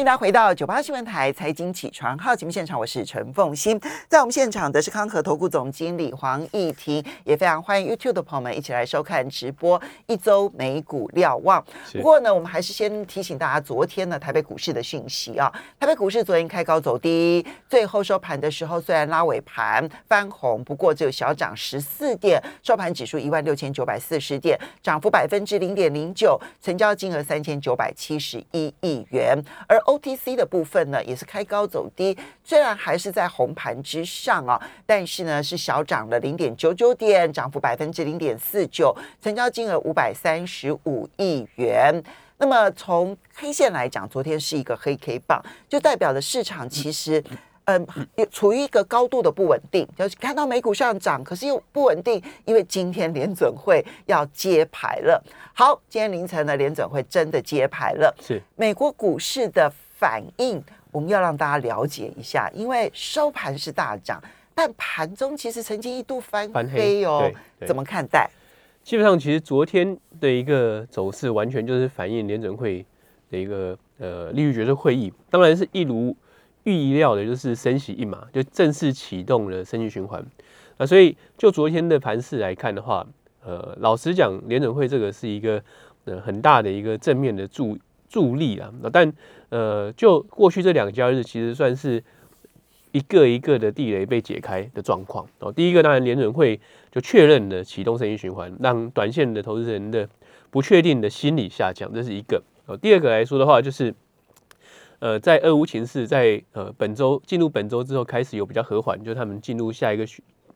欢迎大家回到九八新闻台财经起床号节目现场，我是陈凤欣，在我们现场的是康和投顾总经理黄义婷，也非常欢迎 YouTube 的朋友们一起来收看直播一周美股瞭望。不过呢，我们还是先提醒大家，昨天呢台北股市的讯息啊，台北股市昨天开高走低，最后收盘的时候虽然拉尾盘翻红，不过只有小涨十四点，收盘指数一万六千九百四十点，涨幅百分之零点零九，成交金额三千九百七十一亿元，而 OTC 的部分呢，也是开高走低，虽然还是在红盘之上啊，但是呢是小涨了零点九九点，涨幅百分之零点四九，成交金额五百三十五亿元。那么从 K 线来讲，昨天是一个黑 K 棒，就代表了市场其实。也处于一个高度的不稳定，就是看到美股上涨，可是又不稳定，因为今天联准会要揭牌了。好，今天凌晨呢，联准会真的揭牌了。是美国股市的反应，我们要让大家了解一下，因为收盘是大涨，但盘中其实曾经一度翻黑哦，怎么看待？基本上，其实昨天的一个走势完全就是反映联准会的一个呃利率决策会议，当然是一如。预料的就是升息一码，就正式启动了升息循环啊。所以就昨天的盘势来看的话，呃，老实讲，联准会这个是一个呃很大的一个正面的助助力啊。但呃，就过去这两交易日，其实算是一个一个的地雷被解开的状况哦。第一个当然联准会就确认了启动升息循环，让短线的投资人的不确定的心理下降，这是一个哦。第二个来说的话，就是。呃，在俄乌情势在呃本周进入本周之后开始有比较和缓，就他们进入下一个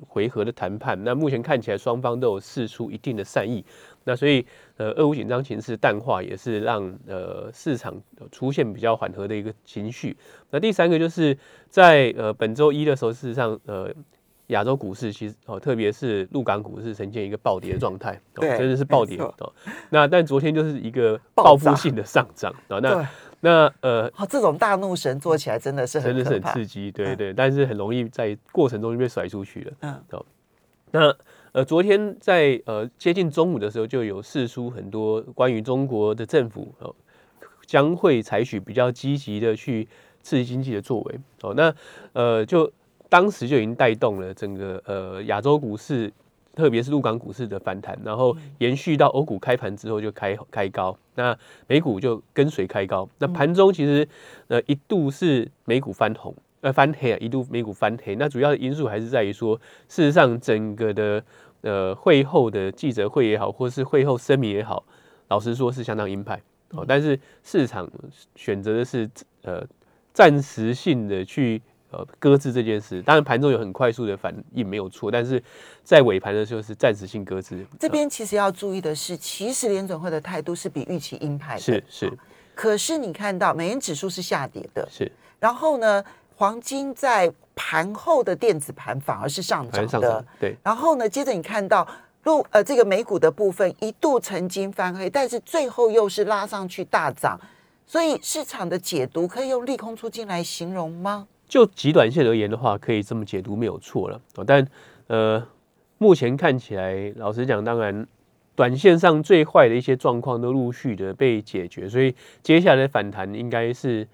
回合的谈判。那目前看起来双方都有释出一定的善意，那所以呃俄乌紧张情势淡化也是让呃市场出现比较缓和的一个情绪。那第三个就是在呃本周一的时候，事实上呃亚洲股市其实哦特别是陆港股市呈现一个暴跌的状态，对，真的是暴跌哦。那但昨天就是一个报复性的上涨啊，那。那呃，这种大怒神做起来真的是很真的是很刺激，对对，但是很容易在过程中就被甩出去了。嗯，好，那呃，昨天在呃接近中午的时候，就有释出很多关于中国的政府哦将会采取比较积极的去刺激经济的作为。哦，那呃，就当时就已经带动了整个呃亚洲股市。特别是陆港股市的反弹，然后延续到欧股开盘之后就开开高，那美股就跟随开高。那盘中其实呃一度是美股翻红，呃翻黑啊，一度美股翻黑。那主要的因素还是在于说，事实上整个的呃会后的记者会也好，或是会后声明也好，老实说是相当鹰派哦。但是市场选择的是呃暂时性的去。呃，搁置这件事，当然盘中有很快速的反应没有错，但是在尾盘的时候是暂时性搁置。这边其实要注意的是，其实联准会的态度是比预期鹰派的，是是。可是你看到美元指数是下跌的，是。然后呢，黄金在盘后的电子盘反而是上涨的，对。然后呢，接着你看到路呃这个美股的部分一度曾经翻黑，但是最后又是拉上去大涨，所以市场的解读可以用利空出尽来形容吗？就极短线而言的话，可以这么解读没有错了但呃，目前看起来，老实讲，当然，短线上最坏的一些状况都陆续的被解决，所以接下来反弹应该是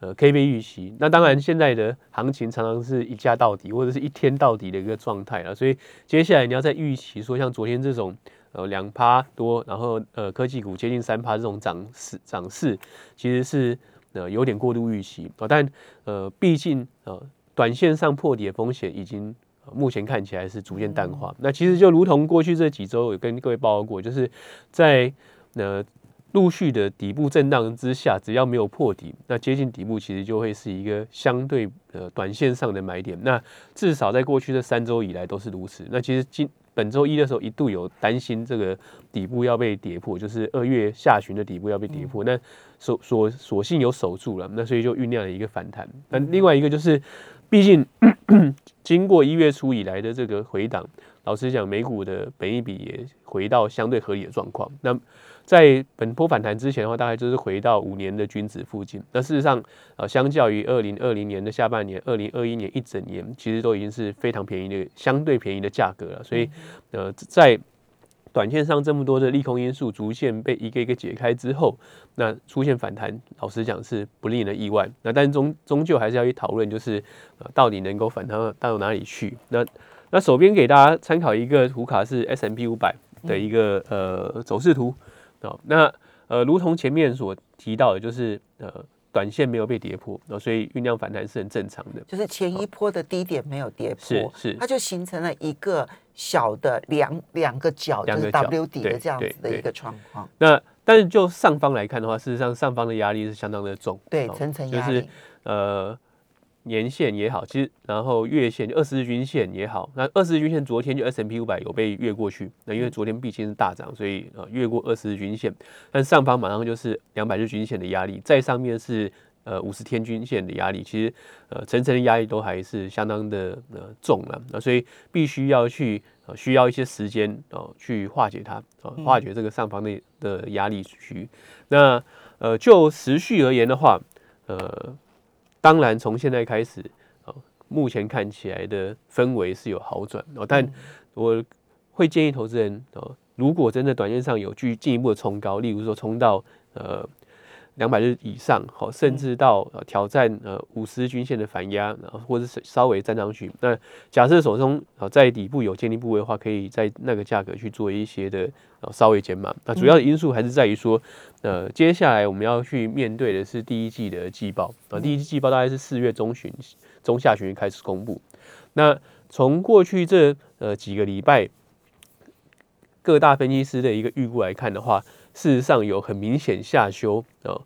呃 K B 预期。那当然，现在的行情常常是一价到底或者是一天到底的一个状态了，所以接下来你要在预期说像昨天这种呃两趴多，然后呃科技股接近三趴这种涨势涨势，其实是。呃，有点过度预期啊，但呃，毕竟呃，短线上破底的风险已经目前看起来是逐渐淡化。那其实就如同过去这几周有跟各位报告过，就是在呃陆续的底部震荡之下，只要没有破底，那接近底部其实就会是一个相对呃短线上的买点。那至少在过去这三周以来都是如此。那其实今本周一的时候，一度有担心这个底部要被跌破，就是二月下旬的底部要被跌破。那所所所幸有守住了，那所以就酝酿了一个反弹。那另外一个就是，毕竟 经过一月初以来的这个回档，老实讲，美股的本益比也回到相对合理的状况。那在本波反弹之前的话，大概就是回到五年的均值附近。那事实上，呃，相较于二零二零年的下半年，二零二一年一整年，其实都已经是非常便宜的、相对便宜的价格了。所以，呃，在短线上这么多的利空因素逐渐被一个一个解开之后，那出现反弹，老实讲是不令人意外。那但终终究还是要去讨论，就是呃到底能够反弹到哪里去？那那手边给大家参考一个图卡是 S M P 五百的一个呃走势图哦。那呃如同前面所提到的，就是呃短线没有被跌破，所以酝酿反弹是很正常的。就是前一波的低点没有跌破，是是，它就形成了一个小的两两个角，就是 W 底的这样子的一个状况。那但是就上方来看的话，事实上上方的压力是相当的重，对层层压力，就是呃。年线也好，其实然后月线二十日均线也好，那二十日均线昨天就 S M P 五百有被越过去，那因为昨天毕竟是大涨，所以呃越过二十日均线，但上方马上就是两百日均线的压力，在上面是呃五十天均线的压力，其实呃层层的压力都还是相当的呃重了，那所以必须要去呃需要一些时间哦去化解它啊化解这个上方的的压力区，那呃就时序而言的话，呃。当然，从现在开始，哦，目前看起来的氛围是有好转哦，但我会建议投资人哦，如果真的短线上有去进一步的冲高，例如说冲到呃。两百日以上，好，甚至到挑战呃五十均线的反压，然后或者是稍微站上去。那假设手中啊在底部有建立部位的话，可以在那个价格去做一些的稍微减码。那主要的因素还是在于说，呃，接下来我们要去面对的是第一季的季报啊，第一季季报大概是四月中旬、中下旬开始公布。那从过去这呃几个礼拜各大分析师的一个预估来看的话，事实上有很明显下修哦，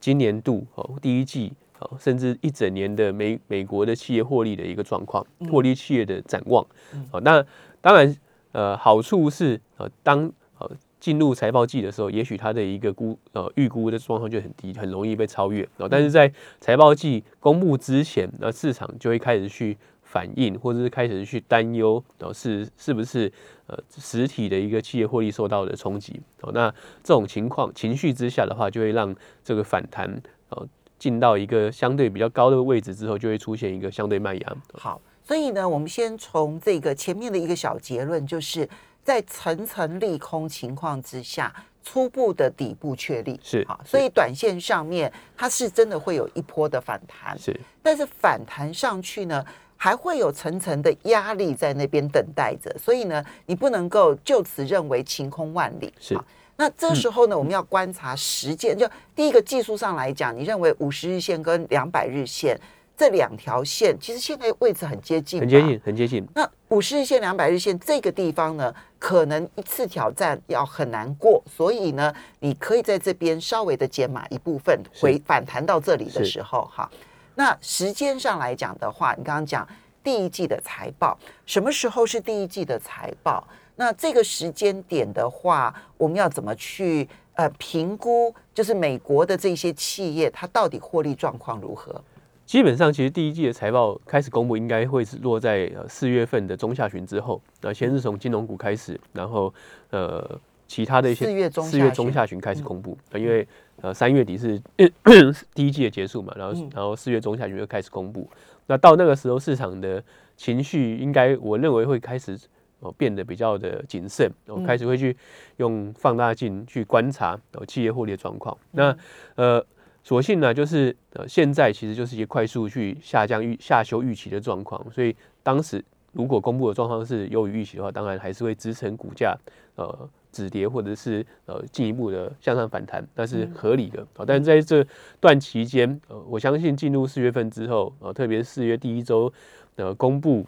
今年度哦第一季哦，甚至一整年的美美国的企业获利的一个状况，获利企业的展望。哦，那当然呃好处是呃当呃进入财报季的时候，也许它的一个估呃预估的状况就很低，很容易被超越。哦，但是在财报季公布之前，那市场就会开始去。反应，或者是开始去担忧，哦，是是不是呃实体的一个企业获利受到的冲击？哦，那这种情况情绪之下的话，就会让这个反弹哦进到一个相对比较高的位置之后，就会出现一个相对慢压。好，所以呢，我们先从这个前面的一个小结论，就是在层层利空情况之下，初步的底部确立是好，所以短线上面它是真的会有一波的反弹，是，但是反弹上去呢？还会有层层的压力在那边等待着，所以呢，你不能够就此认为晴空万里。是，那这时候呢，我们要观察时间。就第一个技术上来讲，你认为五十日线跟两百日线这两条线，其实现在位置很接近，很接近，很接近。那五十日线、两百日线这个地方呢，可能一次挑战要很难过，所以呢，你可以在这边稍微的减码一部分，回反弹到这里的时候，哈。那时间上来讲的话，你刚刚讲第一季的财报，什么时候是第一季的财报？那这个时间点的话，我们要怎么去呃评估？就是美国的这些企业，它到底获利状况如何？基本上，其实第一季的财报开始公布，应该会是落在呃四月份的中下旬之后。那先是从金融股开始，然后呃。其他的一些四月中四月中下旬开始公布，因为呃三月底是 第一季的结束嘛，然后然后四月中下旬就开始公布，那到那个时候市场的情绪应该我认为会开始哦变得比较的谨慎，然后开始会去用放大镜去观察哦企业获利的状况。那呃，所幸呢就是呃现在其实就是一些快速去下降预下修预期的状况，所以当时如果公布的状况是优于预期的话，当然还是会支撑股价呃。止跌或者是呃进一步的向上反弹，那是合理的啊。但是在这段期间，呃，我相信进入四月份之后，呃，特别是四月第一周，呃，公布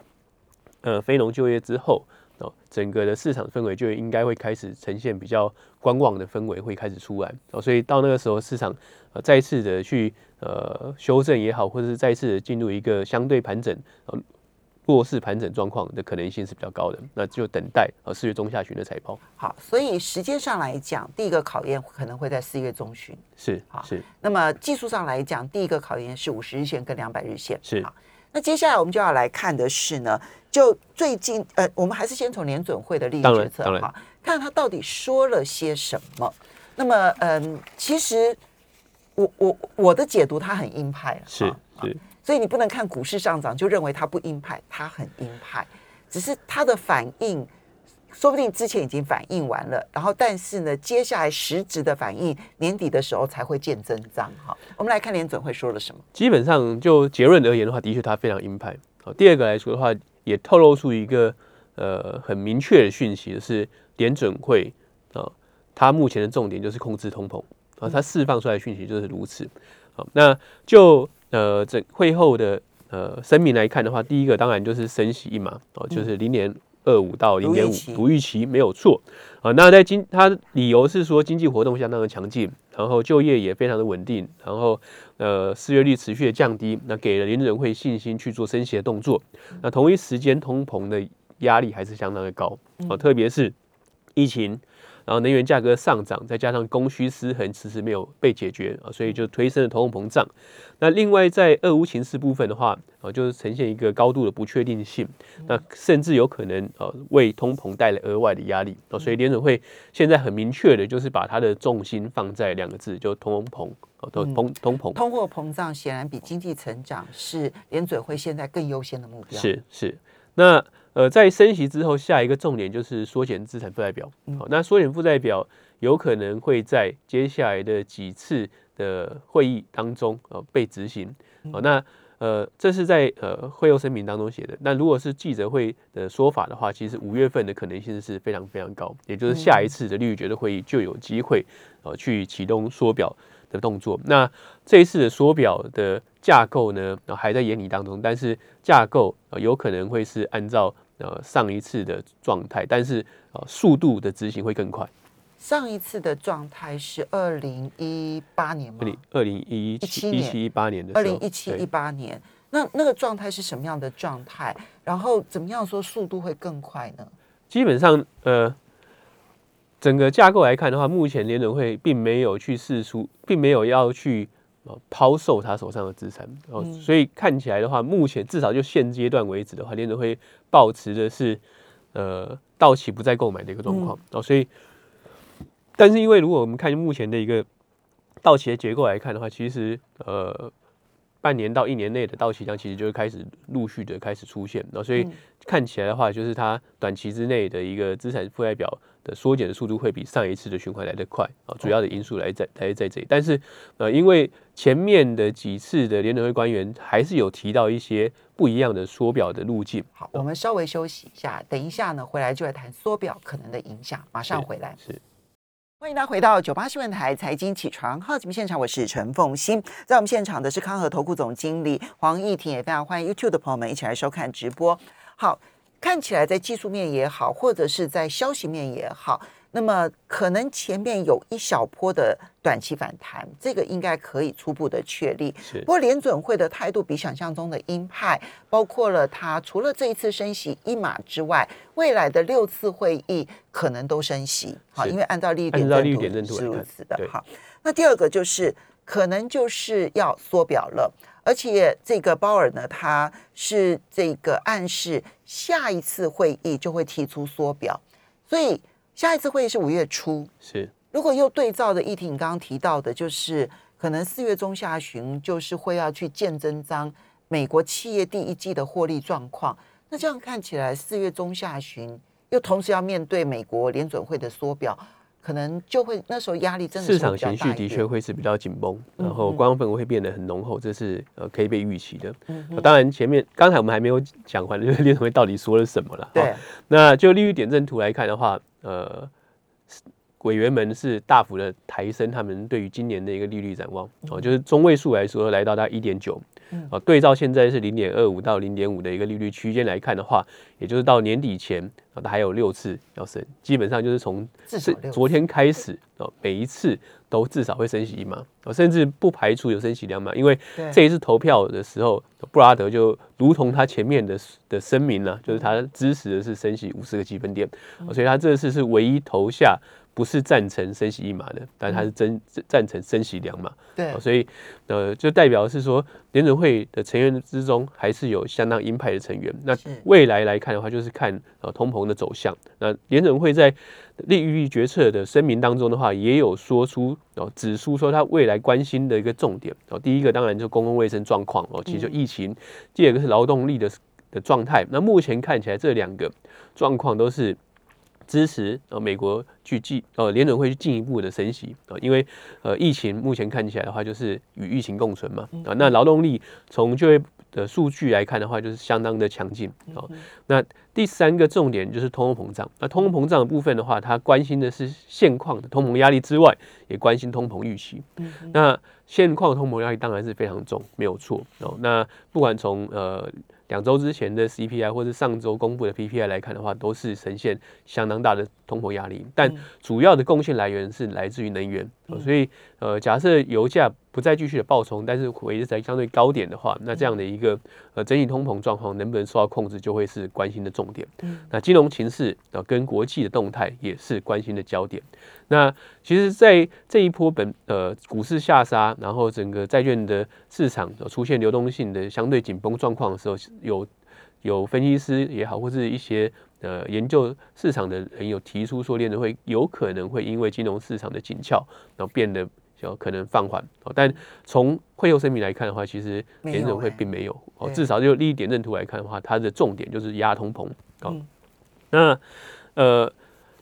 呃非农就业之后，哦，整个的市场氛围就应该会开始呈现比较观望的氛围会开始出来哦。所以到那个时候，市场呃再次的去呃修正也好，或者是再次的进入一个相对盘整呃。弱势盘整状况的可能性是比较高的，那就等待呃四月中下旬的财报。好，所以时间上来讲，第一个考验可能会在四月中旬。是，好是。那么技术上来讲，第一个考验是五十日线跟两百日线。是。好，那接下来我们就要来看的是呢，就最近呃，我们还是先从联准会的利率决策哈，看他到底说了些什么。那么嗯，其实我我我的解读，它很鹰派。是是。所以你不能看股市上涨就认为它不鹰派，它很鹰派，只是它的反应说不定之前已经反应完了，然后但是呢，接下来实质的反应年底的时候才会见真章。哈，我们来看联准会说了什么。基本上就结论而言的话，的确它非常鹰派。好，第二个来说的话，也透露出一个呃很明确的讯息，是联准会啊，它目前的重点就是控制通膨啊，它释放出来的讯息就是如此。好，那就呃整会后的呃声明来看的话，第一个当然就是升息一码哦，就是零点二五到零点五，不预期没有错啊。那在经它理由是说经济活动相当的强劲，然后就业也非常的稳定，然后呃失业率持续的降低，那给了联准会信心去做升息的动作。那同一时间通膨的压力还是相当的高啊，特别是疫情。然后能源价格上涨，再加上供需失衡迟迟没有被解决啊，所以就推升了通货膨胀。那另外在俄乌情势部分的话，啊，就是呈现一个高度的不确定性，那甚至有可能呃为通膨带来额外的压力啊。所以联准会现在很明确的就是把它的重心放在两个字，就通膨啊，通通通膨。通货膨胀显然比经济成长是联准会现在更优先的目标。是是，那。呃，在升息之后，下一个重点就是缩减资产负债表。好，那缩减负债表有可能会在接下来的几次的会议当中呃被执行。好，那呃这是在呃会后声明当中写的。那如果是记者会的说法的话，其实五月份的可能性是非常非常高，也就是下一次的利率决策会议就有机会呃去启动缩表的动作。那这一次的缩表的架构呢，还在研拟当中，但是架构有可能会是按照。呃，上一次的状态，但是呃，速度的执行会更快。上一次的状态是二零一八年吗？二零二零一七一七一八年的二零一七一八年，那那个状态是什么样的状态？然后怎么样说速度会更快呢？基本上，呃，整个架构来看的话，目前联准会并没有去试出，并没有要去。抛售他手上的资产，哦，所以看起来的话，目前至少就现阶段为止的话，联准会保持的是，呃，到期不再购买的一个状况，哦，所以，但是因为如果我们看目前的一个到期的结构来看的话，其实，呃。半年到一年内的到期量其实就会开始陆续的开始出现，那所以看起来的话，就是它短期之内的一个资产负债表的缩减的速度会比上一次的循环来得快啊。主要的因素来在来在这里，但是呃，因为前面的几次的联储会官员还是有提到一些不一样的缩表的路径。好，我们稍微休息一下，等一下呢回来就来谈缩表可能的影响，马上回来。是。欢迎大家回到九八新闻台财经起床号节目现场，我是陈凤欣，在我们现场的是康和投顾总经理黄义婷，也非常欢迎 YouTube 的朋友们一起来收看直播。好，看起来在技术面也好，或者是在消息面也好。那么可能前面有一小波的短期反弹，这个应该可以初步的确立。不过联准会的态度比想象中的鹰派，包括了他除了这一次升息一码之外，未来的六次会议可能都升息。好，因为按照利率点阵图是如此的。好，那第二个就是可能就是要缩表了，而且这个鲍尔呢，他是这个暗示下一次会议就会提出缩表，所以。下一次会议是五月初，是。如果又对照的议题，你刚刚提到的，就是可能四月中下旬就是会要去见真章，美国企业第一季的获利状况。那这样看起来，四月中下旬又同时要面对美国联准会的缩表。可能就会那时候压力真的市场情绪的确会是比较紧绷，然后光氛围会变得很浓厚，这是呃可以被预期的。当然前面刚才我们还没有讲完，就是联准会到底说了什么了。对，那就利率点阵图来看的话，呃，委员们是大幅的抬升他们对于今年的一个利率展望哦，就是中位数来说来到大概一点九。啊，对照现在是零点二五到零点五的一个利率区间来看的话，也就是到年底前啊，它还有六次要升，基本上就是从是昨天开始啊，每一次都至少会升息一码，啊，甚至不排除有升息两码，因为这一次投票的时候，布拉德就如同他前面的的声明呢，就是他支持的是升息五十个基分点，所以他这次是唯一投下。不是赞成升息一码的，但他是真赞成升息两码。对，所以呃，就代表是说联准会的成员之中还是有相当鹰派的成员。那未来来看的话，就是看呃通膨的走向。那联准会在利率决策的声明当中的话，也有说出哦，指出说他未来关心的一个重点哦，第一个当然就公共卫生状况哦，其实就疫情；第二个是劳动力的的状态。那目前看起来这两个状况都是。支持呃美国去进呃联准会去进一步的升息啊，因为呃疫情目前看起来的话就是与疫情共存嘛啊，那劳动力从就业的数据来看的话就是相当的强劲啊。那第三个重点就是通货膨胀，那通货膨胀的部分的话，它关心的是现况的通膨压力之外，也关心通膨预期。那现况通膨压力当然是非常重，没有错哦。那不管从呃。两周之前的 CPI 或是上周公布的 PPI 来看的话，都是呈现相当大的通膨压力，但主要的贡献来源是来自于能源，所以呃，假设油价。不再继续的暴冲，但是维持在相对高点的话，那这样的一个呃整体通膨状况能不能受到控制，就会是关心的重点。那金融情势啊，跟国际的动态也是关心的焦点。那其实，在这一波本呃股市下杀，然后整个债券的市场出现流动性的相对紧绷状况的时候，有有分析师也好，或是一些呃研究市场的人有提出说，联储会有可能会因为金融市场的紧俏，然后变得。有可能放缓哦，但从会后声明来看的话，其实联准会并没有哦，至少就利益点阵图来看的话，它的重点就是压通膨哦。那呃，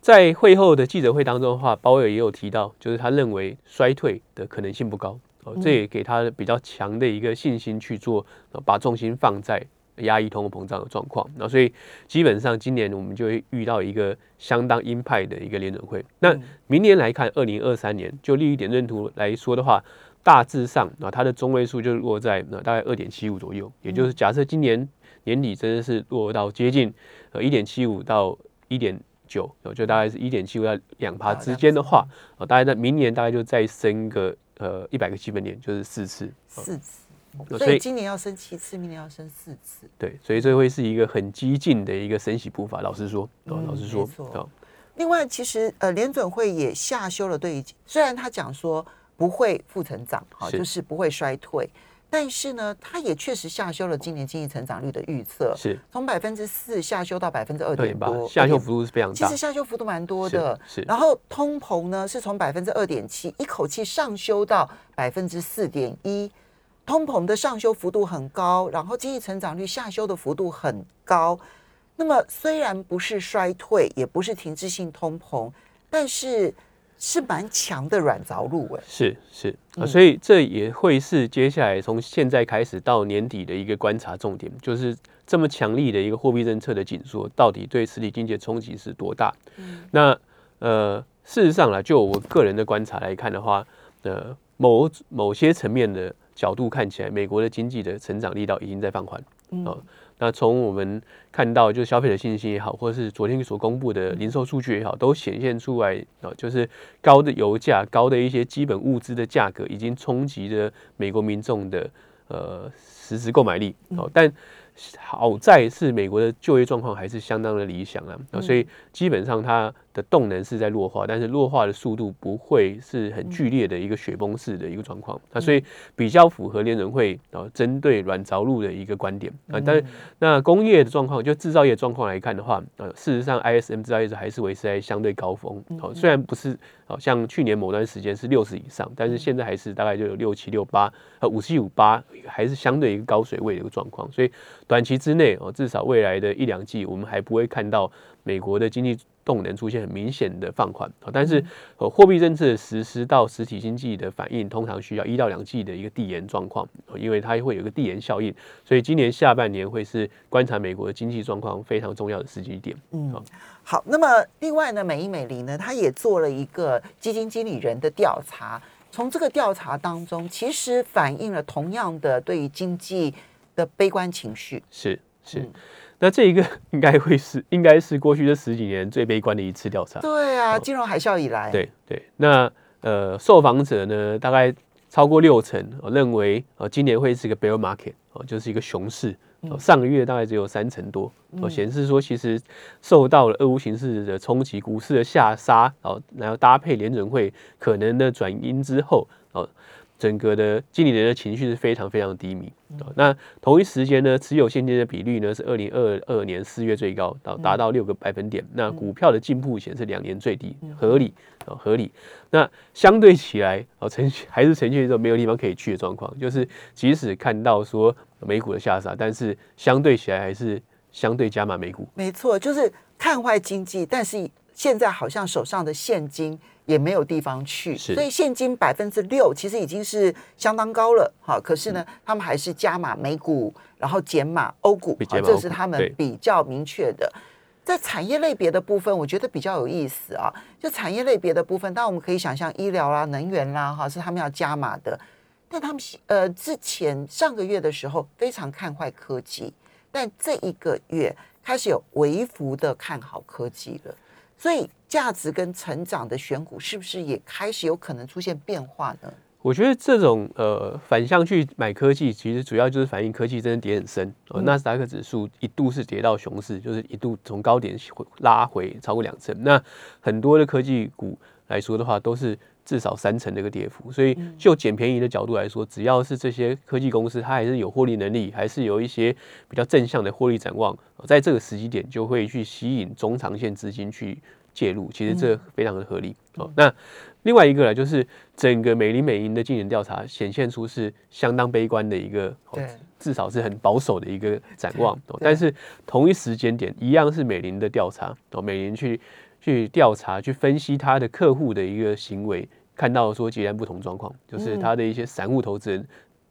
在会后的记者会当中的话，鲍威尔也有提到，就是他认为衰退的可能性不高哦，这也给他比较强的一个信心去做，把重心放在。压抑通货膨胀的状况，那所以基本上今年我们就会遇到一个相当鹰派的一个联准会。那明年来看，二零二三年就利率点阵图来说的话，大致上啊，它的中位数就落在那大概二点七五左右。也就是假设今年年底真的是落到接近呃一点七五到一点九，就大概是一点七五到两趴之间的话，啊，大概在明年大概就再升个呃一百个基本点，就是四次。四次。所以今年要升七次，明年要升四次。对，所以这会是一个很激进的一个升息步伐。老实说，老实说，另外，其实呃，联准会也下修了对，虽然他讲说不会负成长，哈，就是不会衰退，但是呢，他也确实下修了今年经济成长率的预测，是从百分之四下修到百分之二点八，下修幅度是非常大。其实下修幅度蛮多的，是。然后通膨呢，是从百分之二点七一口气上修到百分之四点一。通膨的上修幅度很高，然后经济成长率下修的幅度很高。那么虽然不是衰退，也不是停滞性通膨，但是是蛮强的软着陆。哎，是是啊，所以这也会是接下来从现在开始到年底的一个观察重点，就是这么强力的一个货币政策的紧缩，到底对实体经济的冲击是多大？嗯，那呃，事实上啦，就我个人的观察来看的话，呃，某某些层面的。角度看起来，美国的经济的成长力道已经在放缓。嗯，那从我们看到，就消费者信心也好，或者是昨天所公布的零售数据也好，都显现出来啊，就是高的油价、高的一些基本物资的价格，已经冲击着美国民众的呃实时购买力。哦，但好在是美国的就业状况还是相当的理想啊，所以基本上它。的动能是在弱化，但是弱化的速度不会是很剧烈的一个雪崩式的一个状况啊，所以比较符合联准会啊针对软着陆的一个观点啊。但是那工业的状况，就制造业状况来看的话，呃，事实上 ISM 制造业还是维持在相对高峰哦，虽然不是好像去年某段时间是六十以上，但是现在还是大概就有六七六八呃五七五八，还是相对一个高水位的一个状况。所以短期之内哦，至少未来的一两季，我们还不会看到美国的经济。动能出现很明显的放缓啊，但是呃货币政策实施到实体经济的反应，通常需要一到两季的一个递延状况，因为它会有一个递延效应，所以今年下半年会是观察美国的经济状况非常重要的时机点。嗯，好，那么另外呢，美银美林呢，他也做了一个基金经理人的调查，从这个调查当中，其实反映了同样的对于经济的悲观情绪。是是。那这一个 应该会是，应该是过去这十几年最悲观的一次调查。对啊，金融海啸以来。对对，那呃，受访者呢，大概超过六成认为，呃，今年会是一个 bear market，哦，就是一个熊市。上个月大概只有三成多，哦，显示说其实受到了俄乌形势的冲击，股市的下杀，哦，然后搭配联准会可能的转阴之后，哦。整个的经理人的情绪是非常非常低迷那同一时间呢，持有现金的比率呢是二零二二年四月最高，到达到六个百分点。那股票的进步显示两年最低，合理啊，合理。那相对起来哦，呈还是呈现一种没有地方可以去的状况，就是即使看到说美股的下杀，但是相对起来还是相对加码美股。没错，就是看坏经济，但是现在好像手上的现金也没有地方去，所以现金百分之六其实已经是相当高了，哈。可是呢，他们还是加码美股，然后减码欧股，好，减码欧股这是他们比较明确的。在产业类别的部分，我觉得比较有意思啊。就产业类别的部分，当然我们可以想象医疗啦、能源啦，哈，是他们要加码的。但他们呃之前上个月的时候非常看坏科技，但这一个月开始有微幅的看好科技了。所以价值跟成长的选股是不是也开始有可能出现变化呢？我觉得这种呃反向去买科技，其实主要就是反映科技真的跌很深。呃，纳斯达克指数一度是跌到熊市，就是一度从高点回拉回超过两成。那很多的科技股来说的话，都是至少三成的一个跌幅。所以就捡便宜的角度来说，只要是这些科技公司，它还是有获利能力，还是有一些比较正向的获利展望，呃在这个时机点就会去吸引中长线资金去介入。其实这非常的合理。哦，那另外一个呢，就是整个美林美银的今年调查显现出是相当悲观的一个，哦至少是很保守的一个展望。哦但是同一时间点，一样是美林的调查，哦，美林去去调查、去分析他的客户的一个行为，看到说截然不同状况，就是他的一些散户投资人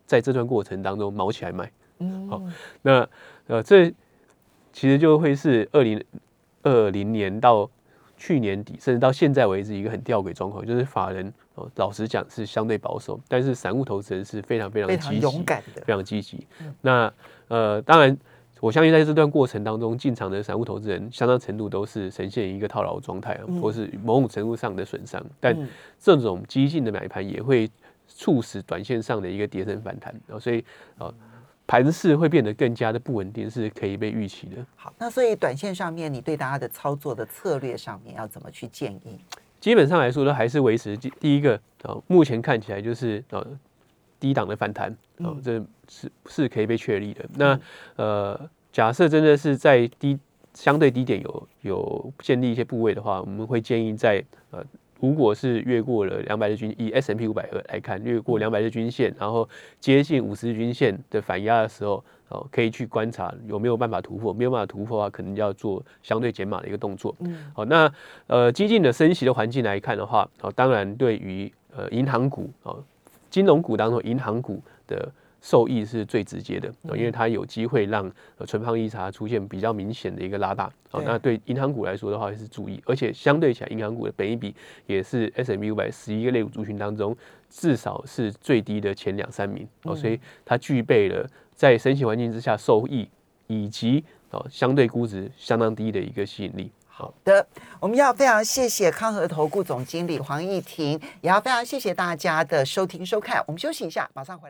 在这段过程当中毛起来买。嗯，好那呃，这其实就会是二零二零年到去年底，甚至到现在为止一个很吊诡状况，就是法人哦，老实讲是相对保守，但是散户投资人是非常非常非常积极，勇敢的，非常积极。那呃，当然，我相信在这段过程当中，进场的散户投资人相当程度都是呈现一个套牢状态啊，或是某种程度上的损伤。但嗯这种激进的买盘也会促使短线上的一个跌升反弹，然后所以呃，盘势会变得更加的不稳定，是可以被预期的。好，那所以短线上面，你对大家的操作的策略上面要怎么去建议？基本上来说呢，还是维持第第一个呃，目前看起来就是呃低档的反弹，哦、嗯这是是可以被确立的。那呃，假设真的是在低相对低点有有建立一些部位的话，我们会建议在呃。如果是越过了两百日均，以 S M P 五百来看，越过两百日均线，然后接近五十日均线的反压的时候，哦，可以去观察有没有办法突破。没有办法突破的话，可能要做相对减码的一个动作。嗯，好，那呃，激进的升息的环境来看的话，哦，当然对于呃银行股哦，金融股当中银行股的受益是最直接的，哦因为它有机会让呃存放利差出现比较明显的一个拉大。哦，那对银行股来说的话是注意，而且相对起来，银行股的本益比也是 S M U 五百十一个类股族群当中至少是最低的前两三名。哦，所以它具备了在升息环境之下受益以及哦相对估值相当低的一个吸引力。好。的，我们要非常谢谢康和投顾总经理黄义婷，也要非常谢谢大家的收听收看。我们休息一下，马上回来。